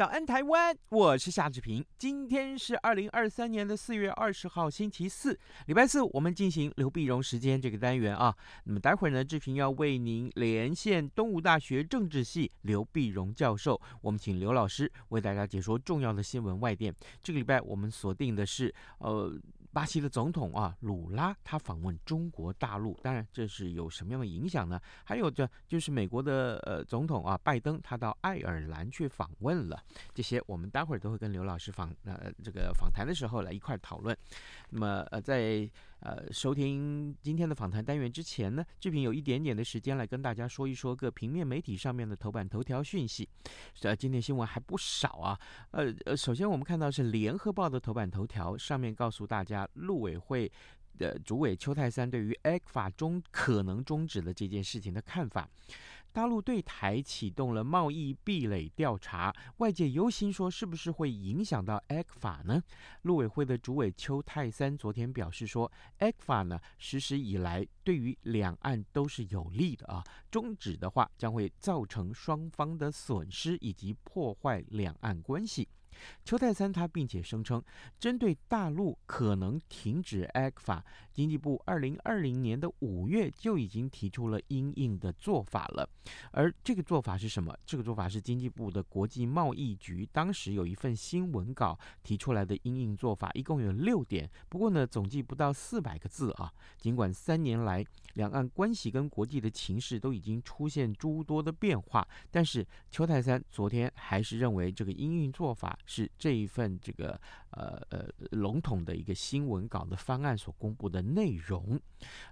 早安，台湾！我是夏志平。今天是二零二三年的四月二十号，星期四，礼拜四，我们进行刘碧荣时间这个单元啊。那么待会儿呢，志平要为您连线东吴大学政治系刘碧荣教授，我们请刘老师为大家解说重要的新闻外电。这个礼拜我们锁定的是呃。巴西的总统啊，鲁拉他访问中国大陆，当然这是有什么样的影响呢？还有这就是美国的呃总统啊，拜登他到爱尔兰去访问了，这些我们待会儿都会跟刘老师访呃这个访谈的时候来一块讨论。那么呃在。呃，收听今天的访谈单元之前呢，志平有一点点的时间来跟大家说一说各平面媒体上面的头版头条讯息。呃，今天新闻还不少啊。呃呃，首先我们看到是联合报的头版头条，上面告诉大家，陆委会的主委邱太三对于 ECFA 中可能终止的这件事情的看法。大陆对台启动了贸易壁垒调查，外界忧心说是不是会影响到 ECFA 呢？陆委会的主委邱泰三昨天表示说，ECFA 呢实施以来对于两岸都是有利的啊，终止的话将会造成双方的损失以及破坏两岸关系。邱泰三他并且声称，针对大陆可能停止 ECFA，经济部二零二零年的五月就已经提出了应应的做法了。而这个做法是什么？这个做法是经济部的国际贸易局当时有一份新闻稿提出来的应应做法，一共有六点，不过呢总计不到四百个字啊。尽管三年来两岸关系跟国际的情势都已经出现诸多的变化，但是邱泰三昨天还是认为这个应应做法。是这一份这个呃呃笼统的一个新闻稿的方案所公布的内容，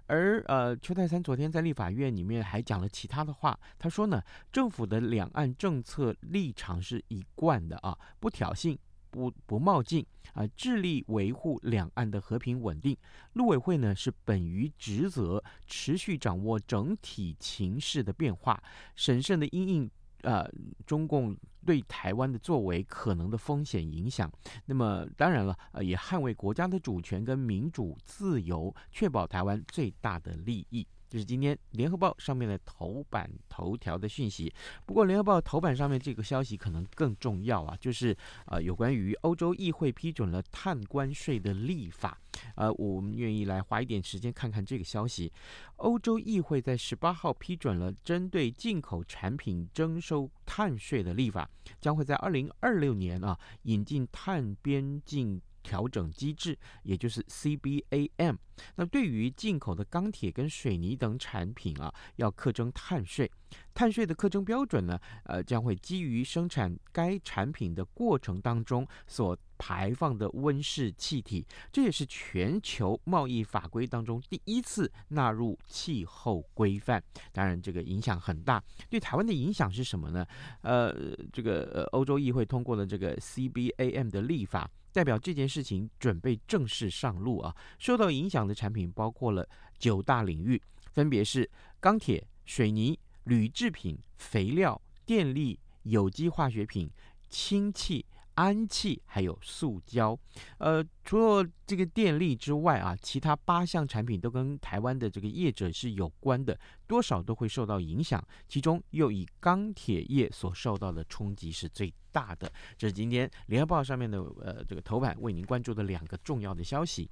而呃邱太三昨天在立法院里面还讲了其他的话，他说呢，政府的两岸政策立场是一贯的啊，不挑衅，不不冒进啊，致力维护两岸的和平稳定。陆委会呢是本于职责，持续掌握整体情势的变化，审慎的因应。呃，中共对台湾的作为可能的风险影响，那么当然了，呃，也捍卫国家的主权跟民主自由，确保台湾最大的利益。这是今天联合报上面的头版头条的讯息。不过，联合报头版上面这个消息可能更重要啊，就是呃，有关于欧洲议会批准了碳关税的立法。呃，我们愿意来花一点时间看看这个消息。欧洲议会在十八号批准了针对进口产品征收碳税的立法，将会在二零二六年啊引进碳边境。调整机制，也就是 CBAM。那对于进口的钢铁跟水泥等产品啊，要课征碳税。碳税的课征标准呢，呃，将会基于生产该产品的过程当中所排放的温室气体。这也是全球贸易法规当中第一次纳入气候规范。当然，这个影响很大。对台湾的影响是什么呢？呃，这个呃，欧洲议会通过了这个 CBAM 的立法。代表这件事情准备正式上路啊！受到影响的产品包括了九大领域，分别是钢铁、水泥、铝制品、肥料、电力、有机化学品、氢气。氨气还有塑胶，呃，除了这个电力之外啊，其他八项产品都跟台湾的这个业者是有关的，多少都会受到影响。其中又以钢铁业所受到的冲击是最大的。这是今天联合报上面的呃这个头版为您关注的两个重要的消息。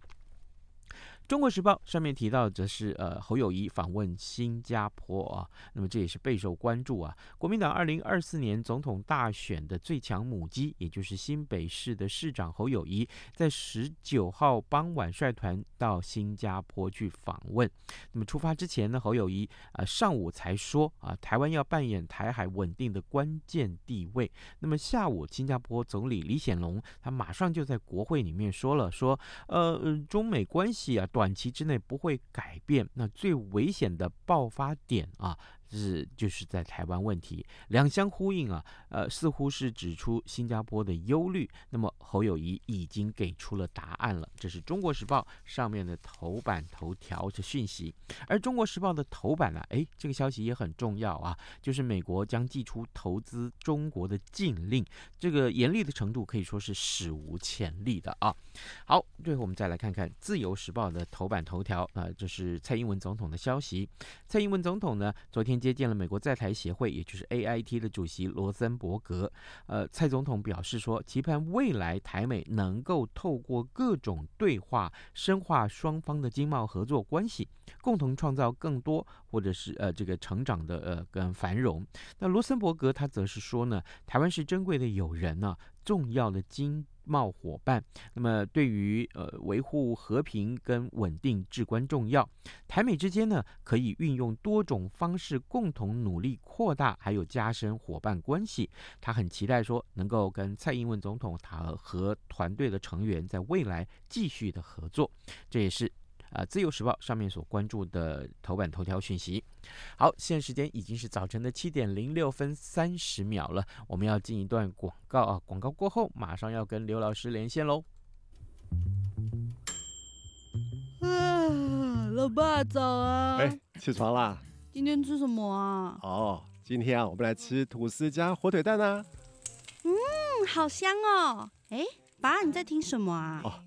中国时报上面提到，则是呃侯友宜访问新加坡啊，那么这也是备受关注啊。国民党二零二四年总统大选的最强母鸡，也就是新北市的市长侯友宜，在十九号傍晚率团到新加坡去访问。那么出发之前呢，侯友宜啊、上午才说啊，台湾要扮演台海稳定的关键地位。那么下午，新加坡总理李显龙他马上就在国会里面说了，说呃中美关系啊。短期之内不会改变。那最危险的爆发点啊。是，就是在台湾问题，两相呼应啊，呃，似乎是指出新加坡的忧虑。那么侯友谊已经给出了答案了，这是中国时报上面的头版头条的讯息。而中国时报的头版呢、啊，诶，这个消息也很重要啊，就是美国将祭出投资中国的禁令，这个严厉的程度可以说是史无前例的啊。好，最后我们再来看看自由时报的头版头条啊，这、是蔡英文总统的消息。蔡英文总统呢，昨天。接见了美国在台协会，也就是 AIT 的主席罗森伯格。呃，蔡总统表示说，期盼未来台美能够透过各种对话，深化双方的经贸合作关系，共同创造更多或者是呃这个成长的呃跟繁荣。那罗森伯格他则是说呢，台湾是珍贵的友人呢、重要的经贸伙伴，那么对于呃维护和平跟稳定至关重要。台美之间呢，可以运用多种方式共同努力扩大，还有加深伙伴关系。他很期待说，能够跟蔡英文总统他和团队的成员在未来继续的合作。这也是。啊，《自由时报》上面所关注的头版头条讯息。好，现在时间已经是早晨的七点零六分三十秒了，我们要进一段广告啊！广告过后，马上要跟刘老师连线喽。啊，老爸早啊！哎，起床啦！今天吃什么啊？哦，今天啊，我们来吃吐司加火腿蛋啊。嗯，好香哦！哎，爸，你在听什么啊？哦。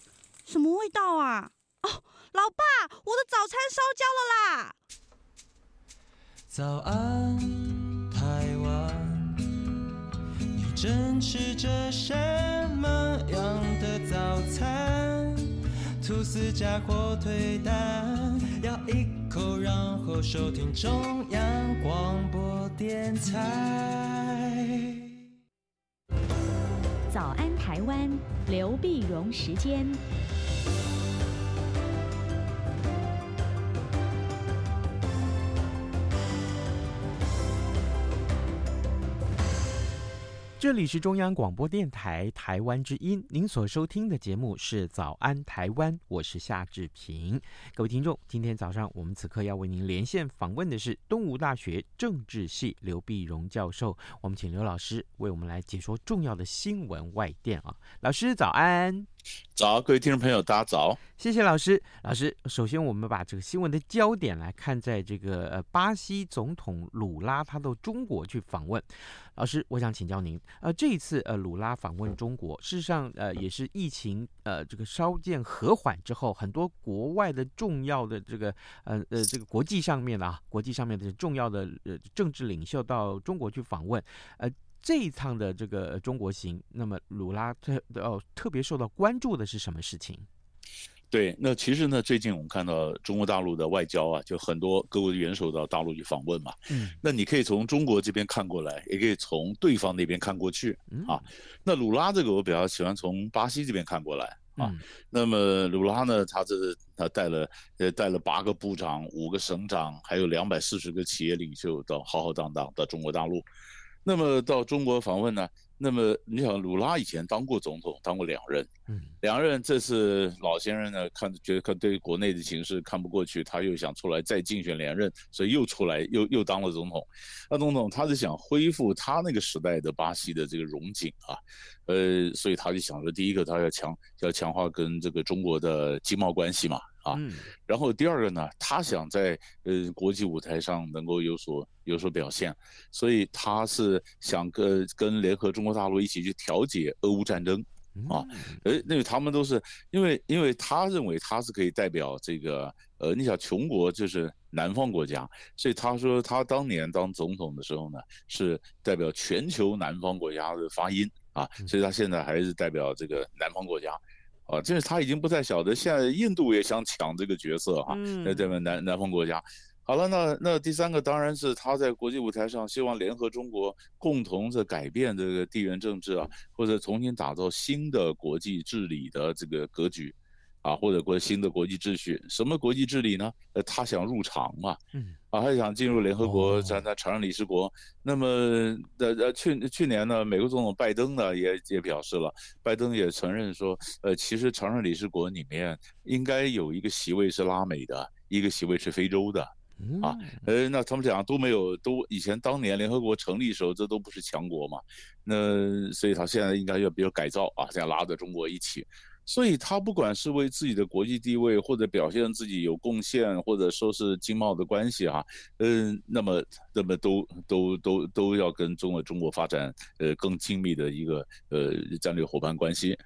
什么味道啊？哦，老爸，我的早餐烧焦了啦！早安，台湾，你正吃着什么样的早餐？吐司加火腿蛋，咬一口，然后收听中央广播电台。早安，台湾，刘碧荣时间。这里是中央广播电台台湾之音，您所收听的节目是《早安台湾》，我是夏志平。各位听众，今天早上我们此刻要为您连线访问的是东吴大学政治系刘碧荣教授，我们请刘老师为我们来解说重要的新闻外电啊。老师早安。早，各位听众朋友，大家早。谢谢老师。老师，首先我们把这个新闻的焦点来看在这个呃巴西总统鲁拉他到中国去访问。老师，我想请教您，呃，这一次呃鲁拉访问中国，事实上呃也是疫情呃这个稍见和缓之后，很多国外的重要的这个呃呃这个国际上面的啊，国际上面的重要的呃政治领袖到中国去访问，呃。这一趟的这个中国行，那么鲁拉特哦特别受到关注的是什么事情？对，那其实呢，最近我们看到中国大陆的外交啊，就很多各国的元首到大陆去访问嘛。嗯，那你可以从中国这边看过来，也可以从对方那边看过去啊。那鲁拉这个我比较喜欢从巴西这边看过来啊。嗯、那么鲁拉呢，他这是他带了呃带了八个部长、五个省长，还有两百四十个企业领袖到浩浩荡荡到中国大陆。那么到中国访问呢？那么你想，鲁拉以前当过总统，当过两任，嗯，两任这次老先生呢，看觉得看对国内的形势看不过去，他又想出来再竞选连任，所以又出来又又当了总统。那总统他是想恢复他那个时代的巴西的这个荣景啊，呃，所以他就想着第一个他要强要强化跟这个中国的经贸关系嘛，啊。然后第二个呢，他想在呃国际舞台上能够有所有所表现，所以他是想跟跟联合中国大陆一起去调解俄乌战争。啊，诶，那个他们都是因为，因为他认为他是可以代表这个，呃，你想穷国就是南方国家，所以他说他当年当总统的时候呢，是代表全球南方国家的发音啊，所以他现在还是代表这个南方国家，啊，就是他已经不太晓得，现在印度也想抢这个角色哈，那这边南南方国家。好了，那那第三个当然是他在国际舞台上希望联合中国共同的改变这个地缘政治啊，或者重新打造新的国际治理的这个格局，啊，或者国新的国际秩序。什么国际治理呢？呃，他想入常嘛，嗯，啊，他想进入联合国，咱咱常任理事国。哦、那么呃呃去去年呢，美国总统拜登呢也也表示了，拜登也承认说，呃，其实常任理事国里面应该有一个席位是拉美的，一个席位是非洲的。啊，呃，那他们讲都没有，都以前当年联合国成立的时候，这都不是强国嘛，那所以他现在应该要比较改造啊，这样拉着中国一起，所以他不管是为自己的国际地位，或者表现自己有贡献，或者说是经贸的关系啊，嗯、那么那么都都都都要跟中国中国发展呃更亲密的一个呃战略伙伴关系，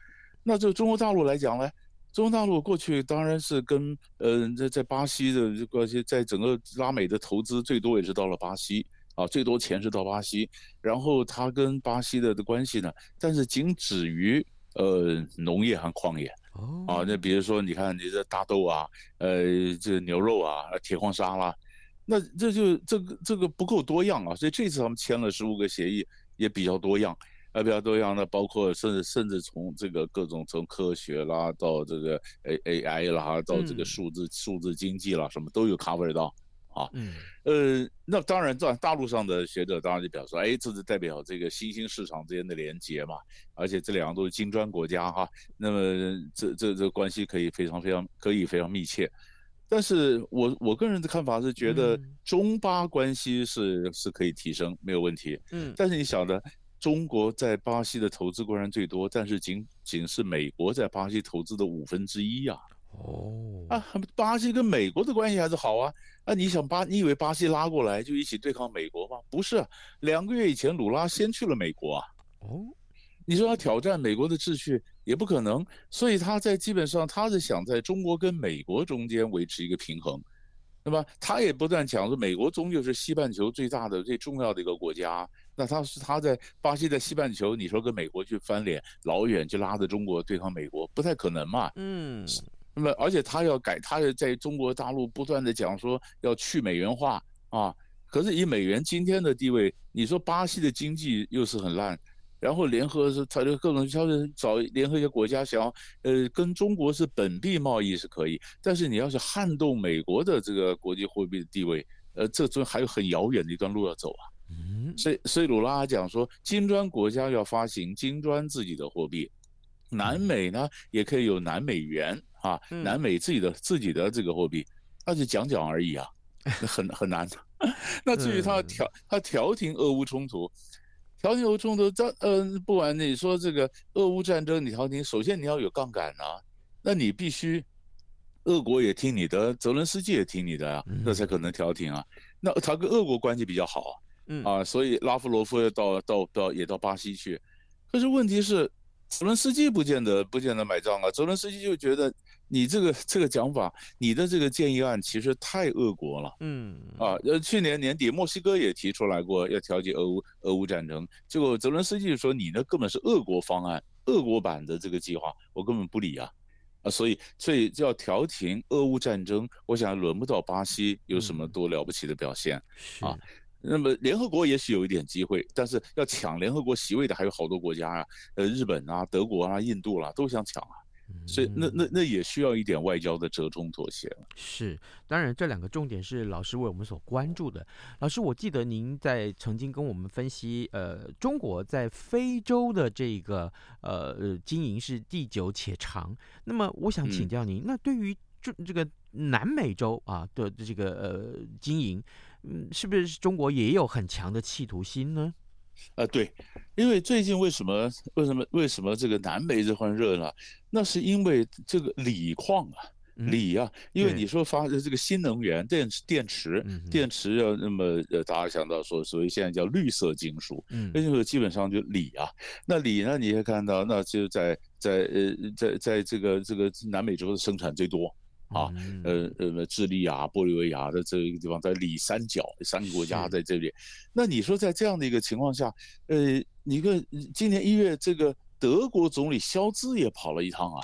那就中国大陆来讲呢？中国大陆过去当然是跟，呃，在在巴西的关系，在整个拉美的投资最多也是到了巴西啊，最多钱是到巴西，然后它跟巴西的的关系呢，但是仅止于呃农业和矿业，哦。啊，那比如说你看你这大豆啊，呃，这牛肉啊，铁矿砂啦，那这就这个这个不够多样啊，所以这次他们签了十五个协议也比较多样。呃，比较多样的，包括甚至甚至从这个各种从科学啦到这个 A A I 啦，到这个数字、嗯、数字经济啦，什么都有 cover 到啊。嗯。呃，那当然在大陆上的学者当然就表示，哎，这是代表这个新兴市场之间的连接嘛，而且这两个都是金砖国家哈，那么这这这关系可以非常非常可以非常密切。但是我我个人的看法是觉得中巴关系是是可以提升，没有问题。嗯。但是你晓得。中国在巴西的投资固然最多，但是仅仅是美国在巴西投资的五分之一呀。哦，啊，巴西跟美国的关系还是好啊。啊，你想巴，你以为巴西拉过来就一起对抗美国吗？不是，两个月以前鲁拉先去了美国啊。哦，你说要挑战美国的秩序也不可能，所以他在基本上他是想在中国跟美国中间维持一个平衡。那么他也不断讲说，美国终究是西半球最大的、最重要的一个国家。那他是他在巴西在西半球，你说跟美国去翻脸，老远就拉着中国对抗美国，不太可能嘛。嗯。那么而且他要改，他也在中国大陆不断的讲说要去美元化啊。可是以美元今天的地位，你说巴西的经济又是很烂。然后联合是，他就各种消息找联合一些国家想要，呃，跟中国是本币贸易是可以，但是你要是撼动美国的这个国际货币的地位，呃，这中还有很遥远的一段路要走啊。嗯，所以所以鲁拉讲说，金砖国家要发行金砖自己的货币，南美呢也可以有南美元啊，南美自己的自己的这个货币，那就讲讲而已啊，很很难。那至于他调他调停俄乌冲突。调停俄乌冲突，这嗯，不管你说这个俄乌战争，你调停，首先你要有杠杆啊，那你必须，俄国也听你的，泽伦斯基也听你的啊，那才可能调停啊。那他跟俄国关系比较好，嗯啊，所以拉夫罗夫要到到到也到巴西去，可是问题是，泽伦斯基不见得不见得买账啊，泽伦斯基就觉得。你这个这个讲法，你的这个建议案其实太恶国了。嗯啊，呃，去年年底墨西哥也提出来过要调解俄乌俄乌战争，结果泽伦斯基就说你那根本是俄国方案，俄国版的这个计划，我根本不理啊啊，所以所以就要调停俄乌战争，我想轮不到巴西有什么多了不起的表现，嗯、啊。那么联合国也许有一点机会，但是要抢联合国席位的还有好多国家啊，呃，日本啊、德国啊、印度啦、啊、都想抢啊。所以那那那也需要一点外交的折中妥协了。是，当然这两个重点是老师为我们所关注的。老师，我记得您在曾经跟我们分析，呃，中国在非洲的这个呃经营是地久且长。那么我想请教您，嗯、那对于这这个南美洲啊的这个呃经营，嗯，是不是中国也有很强的企图心呢？啊，对，因为最近为什么为什么为什么这个南美这块热呢？那是因为这个锂矿啊，锂啊，因为你说发这个新能源电池电池电池要那么呃，大家想到说，所谓现在叫绿色金属，嗯，那就是基本上就锂啊。那锂呢，你也看到，那就在在呃在在这个这个南美洲的生产最多。啊，呃呃，智利啊、玻利维亚的这个地方，在里三角三个国家在这里。那你说在这样的一个情况下，呃，你看今年一月，这个德国总理肖兹也跑了一趟啊，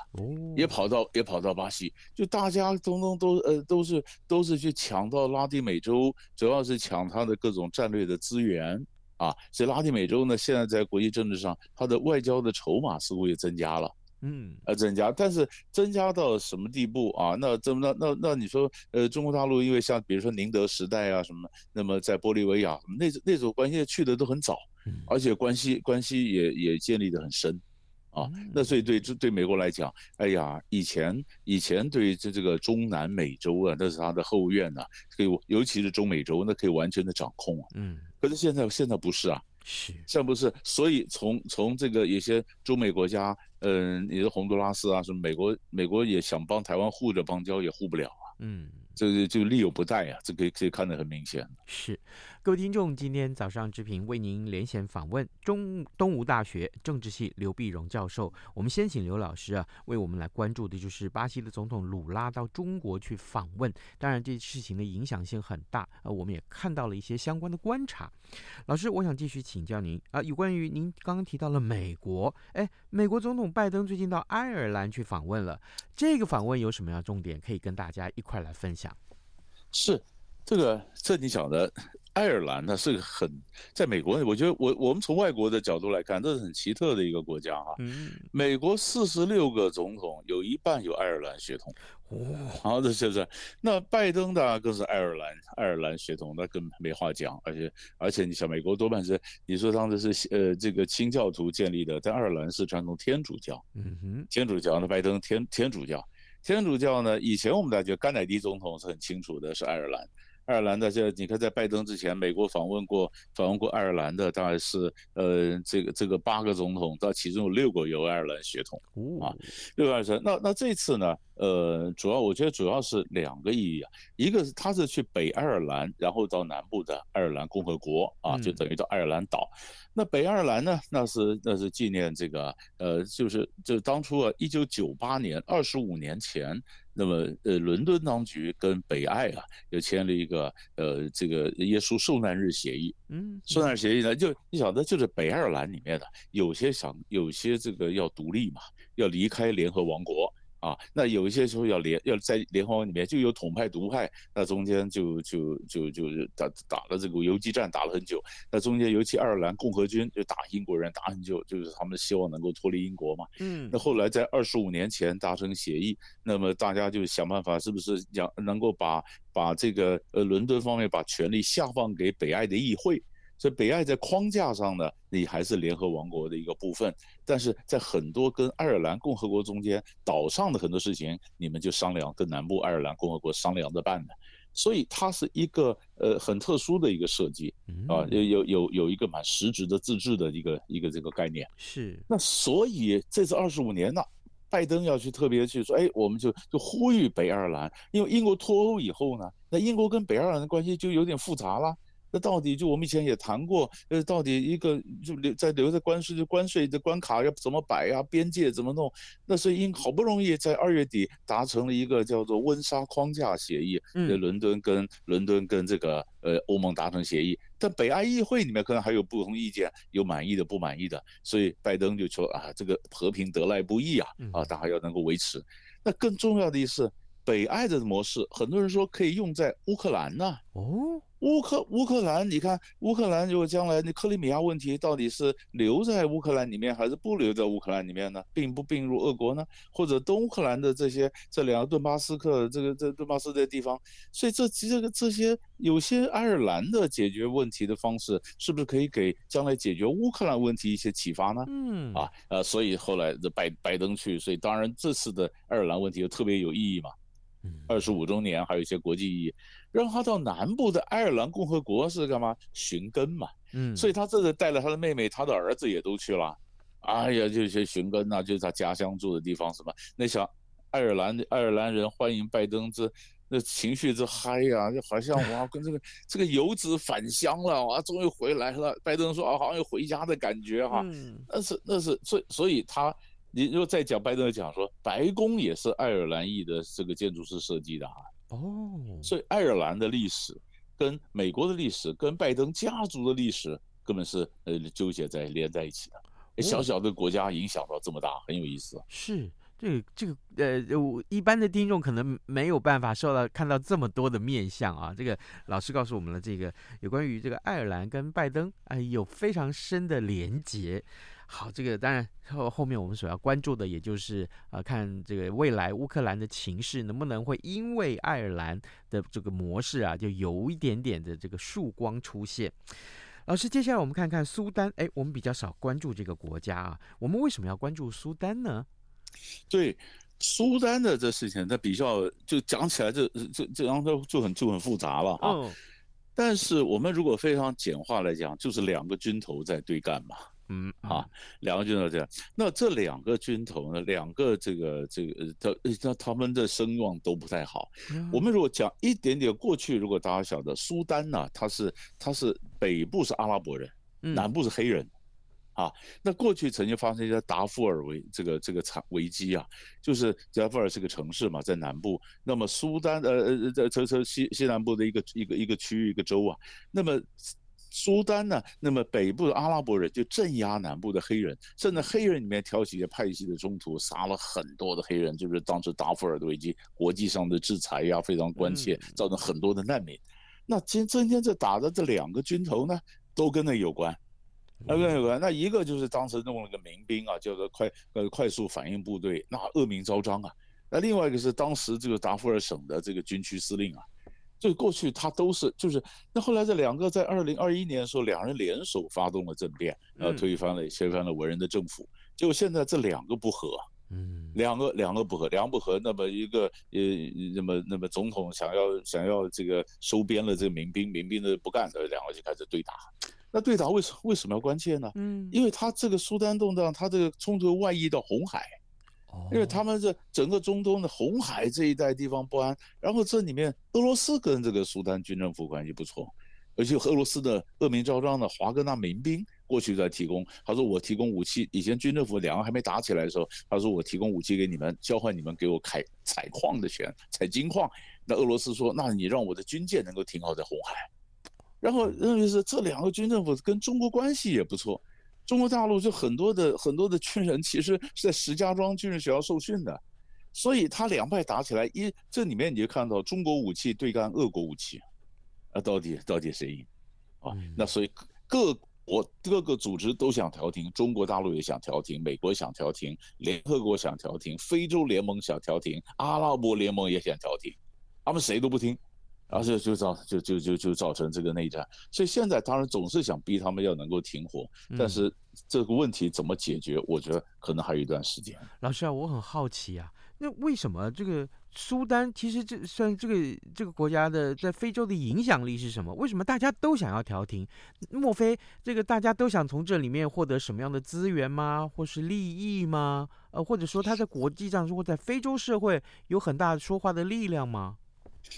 也跑到也跑到巴西，就大家通通都呃都是都是去抢到拉丁美洲，主要是抢他的各种战略的资源啊。所以拉丁美洲呢，现在在国际政治上，它的外交的筹码似乎也增加了。嗯，呃，增加，但是增加到什么地步啊？那这么那那那你说，呃，中国大陆因为像比如说宁德时代啊什么，那么在玻利维亚那那种关系去的都很早，而且关系关系也也建立的很深，啊，那所以对对美国来讲，哎呀，以前以前对这这个中南美洲啊，那是他的后院呐，可以尤其是中美洲，那可以完全的掌控啊。嗯，可是现在现在不是啊。是，像不是，所以从从这个有些中美国家，嗯，你的洪都拉斯啊，什么美国，美国也想帮台湾护着邦交，也护不了啊。嗯，这个就力有不逮啊，这个可以可以看得很明显。是。各位听众，今天早上志平为您连线访问中东吴大学政治系刘碧荣教授。我们先请刘老师啊，为我们来关注的就是巴西的总统鲁拉到中国去访问。当然，这事情的影响性很大，呃，我们也看到了一些相关的观察。老师，我想继续请教您啊，有关于您刚刚提到了美国，哎，美国总统拜登最近到爱尔兰去访问了，这个访问有什么样重点可以跟大家一块来分享？是这个，这你讲的。爱尔兰呢是个很，在美国，我觉得我我们从外国的角度来看，这是很奇特的一个国家哈。嗯。美国四十六个总统有一半有爱尔兰血统。哦。好，这就是。那拜登呢更是爱尔兰爱尔兰血统，那更没话讲。而且而且你想，美国多半是你说当时是呃这个清教徒建立的，在爱尔兰是传统天主教。嗯哼。天主教，那拜登天天主教，天主教呢，以前我们大家觉得甘乃迪总统是很清楚的，是爱尔兰。爱尔兰的这，你看，在拜登之前，美国访问过访问过爱尔兰的，大概是呃，这个这个八个总统，到其中有六个有爱尔兰血统啊，六个爱尔兰。那那这次呢，呃，主要我觉得主要是两个意义啊，一个是他是去北爱尔兰，然后到南部的爱尔兰共和国啊，就等于到爱尔兰岛。那北爱尔兰呢，那是那是纪念这个呃，就是就当初啊，一九九八年，二十五年前。那么，呃，伦敦当局跟北爱啊，又签了一个呃，这个耶稣受难日协议。嗯，受难日协议呢，就你晓得，就是北爱尔兰里面的有些想，有些这个要独立嘛，要离开联合王国。啊，那有一些时候要联要在联合王里面就有统派独派，那中间就就就就打打了这个游击战打了很久，那中间尤其爱尔兰共和军就打英国人打很久，就是他们希望能够脱离英国嘛。嗯，那后来在二十五年前达成协议，那么大家就想办法是不是要能够把把这个呃伦敦方面把权力下放给北爱的议会。所以北爱在框架上呢，你还是联合王国的一个部分，但是在很多跟爱尔兰共和国中间岛上的很多事情，你们就商量跟南部爱尔兰共和国商量着办的，所以它是一个呃很特殊的一个设计啊，有有有有一个蛮实质的自治的一个一个这个概念。是。那所以这次二十五年呢，拜登要去特别去说，哎，我们就就呼吁北爱尔兰，因为英国脱欧以后呢，那英国跟北爱尔兰的关系就有点复杂了。那到底就我们以前也谈过，呃，到底一个就留在留在关税的关税的关卡要怎么摆呀？边界怎么弄？那所以英好不容易在二月底达成了一个叫做温莎框架协议，嗯，伦敦跟伦敦跟这个呃欧盟达成协议，但北爱议会里面可能还有不同意见，有满意的不满意的，所以拜登就说啊，这个和平得来不易啊，啊，大家要能够维持。那更重要的是，北爱的模式，很多人说可以用在乌克兰呢。哦。乌克乌克兰，你看乌克兰如果将来那克里米亚问题到底是留在乌克兰里面还是不留在乌克兰里面呢？并不并入俄国呢？或者东乌克兰的这些这两个顿巴斯克这个这顿巴斯这地方，所以这这个这些有些爱尔兰的解决问题的方式，是不是可以给将来解决乌克兰问题一些启发呢？嗯啊呃，所以后来这拜拜登去，所以当然这次的爱尔兰问题又特别有意义嘛。二十五周年还有一些国际意义。让他到南部的爱尔兰共和国是干嘛？寻根嘛。嗯，所以他这次带了他的妹妹，他的儿子也都去了。哎呀，就些寻根呐，就是他家乡住的地方什么。那小爱尔兰的爱尔兰人欢迎拜登之。那情绪之嗨呀、啊，就好像 哇，跟这个这个游子返乡了啊，终于回来了。拜登说啊，好像有回家的感觉哈、啊。嗯，那是那是，所以所以他，你如果再讲拜登讲说，白宫也是爱尔兰裔的这个建筑师设计的啊。哦，所以爱尔兰的历史跟美国的历史跟拜登家族的历史根本是呃纠结在连在一起的。小小的国家影响到这么大，很有意思。是。这个这个呃，我一般的听众可能没有办法受到看到这么多的面相啊。这个老师告诉我们了，这个有关于这个爱尔兰跟拜登哎有非常深的连结。好，这个当然后后面我们所要关注的，也就是呃，看这个未来乌克兰的情势能不能会因为爱尔兰的这个模式啊，就有一点点的这个曙光出现。老师，接下来我们看看苏丹，哎，我们比较少关注这个国家啊，我们为什么要关注苏丹呢？对，苏丹的这事情，它比较就讲起来这，这这这然后就很就很复杂了啊。Oh. 但是我们如果非常简化来讲，就是两个军头在对干嘛。嗯啊，两个军头这样。那这两个军头呢，两个这个这个他他他们的声望都不太好。Mm. 我们如果讲一点点过去，如果大家晓得苏丹呢，他是他是北部是阿拉伯人，南部是黑人。Mm. 啊，那过去曾经发生一个达富尔危这个这个惨危机啊，就是达富尔是个城市嘛，在南部。那么苏丹呃呃在这这西西南部的一个一个一个区域一个州啊，那么苏丹呢，那么北部的阿拉伯人就镇压南部的黑人，甚至黑人里面挑起一些派系的冲突，杀了很多的黑人，就是当时达富尔的危机，国际上的制裁呀非常关切，造成很多的难民。那今今天这打的这两个军头呢，都跟那有关。那个有关，那一个就是当时弄了个民兵啊，叫做快呃快速反应部队，那恶名昭彰啊。那另外一个是当时这个达富尔省的这个军区司令啊，就过去他都是就是，那后来这两个在二零二一年的时候，两人联手发动了政变，然后推翻了推翻了文人的政府。结果现在这两个不和，嗯，两个两个不和，两个不和，那么一个呃那么那么总统想要想要这个收编了这个民兵，民兵的不干的，两个就开始对打。那对打为什为什么要关切呢？嗯，因为他这个苏丹动荡，他这个冲突外溢到红海，因为他们这整个中东的红海这一带地方不安，然后这里面俄罗斯跟这个苏丹军政府关系不错，而且俄罗斯的恶名昭彰的华格纳民兵过去在提供，他说我提供武器，以前军政府两个还没打起来的时候，他说我提供武器给你们，交换你们给我开采矿的权，采金矿，那俄罗斯说，那你让我的军舰能够停靠在红海。然后认为是这两个军政府跟中国关系也不错，中国大陆就很多的很多的军人其实是在石家庄军人学校受训的，所以他两派打起来，一这里面你就看到中国武器对干俄国武器，啊，到底到底谁赢？啊，那所以各国各个组织都想调停，中国大陆也想调停，美国想调停，联合国想调停，非洲联盟想调停，阿拉伯联盟也想调停，他们谁都不听。然后就就造就就就就造成这个内战，所以现在当然总是想逼他们要能够停火，但是这个问题怎么解决，我觉得可能还有一段时间。老师啊，我很好奇啊，那为什么这个苏丹其实这算这个这个国家的在非洲的影响力是什么？为什么大家都想要调停？莫非这个大家都想从这里面获得什么样的资源吗？或是利益吗？呃，或者说他在国际上如果在非洲社会有很大的说话的力量吗？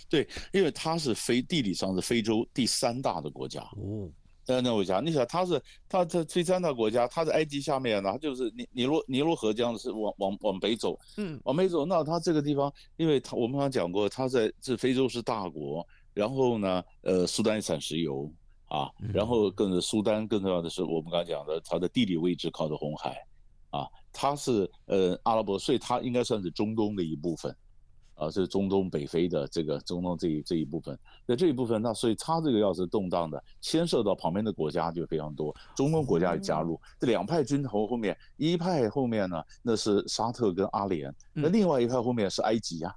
对，因为它是非地理上是非洲第三大的国家。哦，那那我想，你想它是它它第三大国家，它在埃及下面呢，它就是尼尼罗尼罗河江是往往往北走，嗯，往北走，那它这个地方，因为它我们刚刚讲过，它在这非洲是大国，然后呢，呃，苏丹产石油啊，然后更是苏丹更重要的是我们刚刚讲的，它的地理位置靠着红海，啊，它是呃阿拉伯，所以它应该算是中东的一部分。啊，是中东北非的这个中东这一这一部分，那这一部分，那所以它这个要是动荡的，牵涉到旁边的国家就非常多，中东国家也加入，这两派军头后面，一派后面呢，那是沙特跟阿联，那另外一派后面是埃及呀，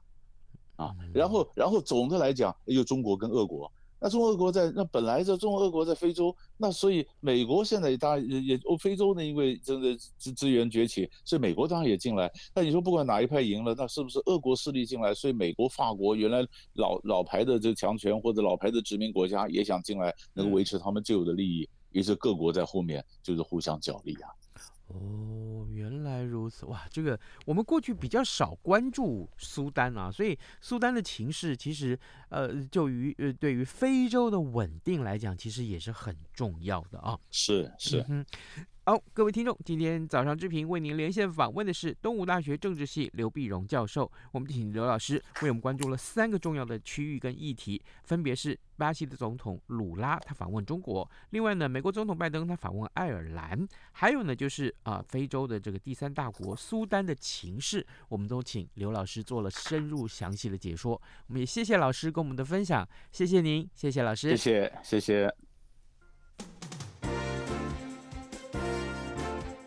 啊，然后然后总的来讲，又中国跟俄国。那中俄国在那本来这中俄国在非洲，那所以美国现在也当然也也欧非洲呢，因为这个资资源崛起，所以美国当然也进来。那你说不管哪一派赢了，那是不是俄国势力进来？所以美国、法国原来老老牌的这个强权或者老牌的殖民国家也想进来，能够维持他们旧有的利益，于是各国在后面就是互相角力啊。哦，原来如此哇！这个我们过去比较少关注苏丹啊，所以苏丹的情势其实呃，就于呃对于非洲的稳定来讲，其实也是很重要的啊。是是。嗯好，各位听众，今天早上之平为您连线访问的是东吴大学政治系刘碧荣教授。我们请刘老师为我们关注了三个重要的区域跟议题，分别是巴西的总统鲁拉他访问中国，另外呢，美国总统拜登他访问爱尔兰，还有呢就是啊非洲的这个第三大国苏丹的情势，我们都请刘老师做了深入详细的解说。我们也谢谢老师跟我们的分享，谢谢您，谢谢老师，谢谢，谢谢。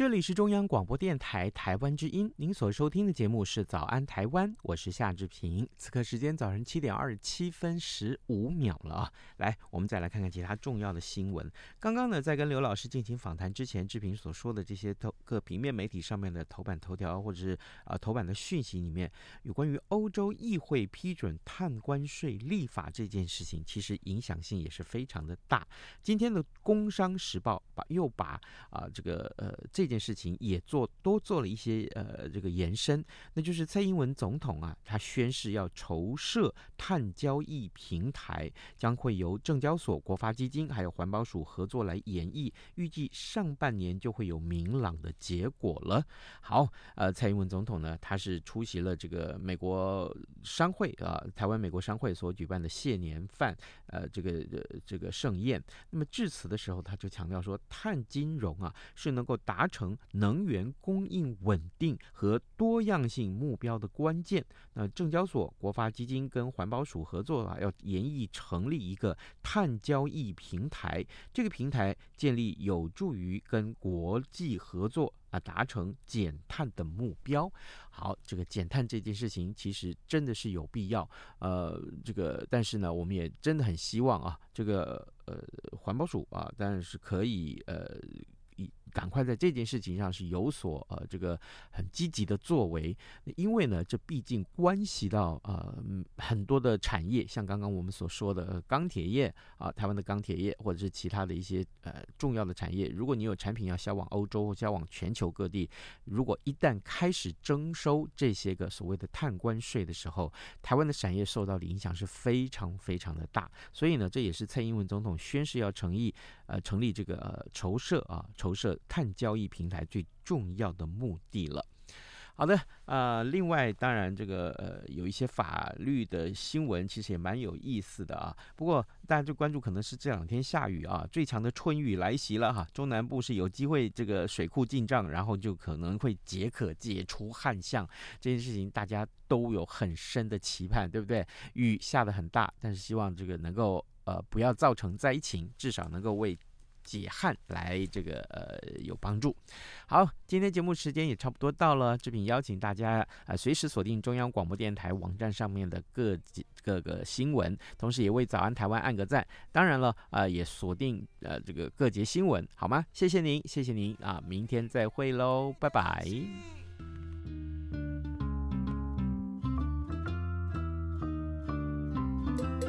这里是中央广播电台台湾之音，您所收听的节目是《早安台湾》，我是夏志平。此刻时间早上七点二十七分十五秒了啊！来，我们再来看看其他重要的新闻。刚刚呢，在跟刘老师进行访谈之前，志平所说的这些头各平面媒体上面的头版头条或者是啊、头版的讯息里面，有关于欧洲议会批准碳关税立法这件事情，其实影响性也是非常的大。今天的《工商时报》把又把啊、这个呃这。件事情也做多做了一些呃这个延伸，那就是蔡英文总统啊，他宣誓要筹设碳交易平台，将会由证交所、国发基金还有环保署合作来研议，预计上半年就会有明朗的结果了。好，呃，蔡英文总统呢，他是出席了这个美国商会啊、呃，台湾美国商会所举办的谢年饭，呃，这个呃这个盛宴。那么致辞的时候，他就强调说，碳金融啊是能够达成。成能源供应稳定和多样性目标的关键。那证交所、国发基金跟环保署合作啊，要研议成立一个碳交易平台。这个平台建立有助于跟国际合作啊，达成减碳的目标。好，这个减碳这件事情其实真的是有必要。呃，这个但是呢，我们也真的很希望啊，这个呃环保署啊，当然是可以呃。赶快在这件事情上是有所呃这个很积极的作为，因为呢，这毕竟关系到呃很多的产业，像刚刚我们所说的钢铁业啊，台湾的钢铁业或者是其他的一些呃重要的产业，如果你有产品要销往欧洲或销往全球各地，如果一旦开始征收这些个所谓的碳关税的时候，台湾的产业受到的影响是非常非常的大，所以呢，这也是蔡英文总统宣誓要成立呃成立这个呃筹设啊筹设。碳交易平台最重要的目的了。好的，呃，另外当然这个呃有一些法律的新闻，其实也蛮有意思的啊。不过大家就关注可能是这两天下雨啊，最强的春雨来袭了哈。中南部是有机会这个水库进账，然后就可能会解渴解除旱象。这件事情大家都有很深的期盼，对不对？雨下得很大，但是希望这个能够呃不要造成灾情，至少能够为。解旱来这个呃有帮助。好，今天节目时间也差不多到了，这边邀请大家啊、随时锁定中央广播电台网站上面的各各个新闻，同时也为早安台湾按个赞。当然了啊、呃，也锁定呃这个各节新闻，好吗？谢谢您，谢谢您啊，明天再会喽，拜拜。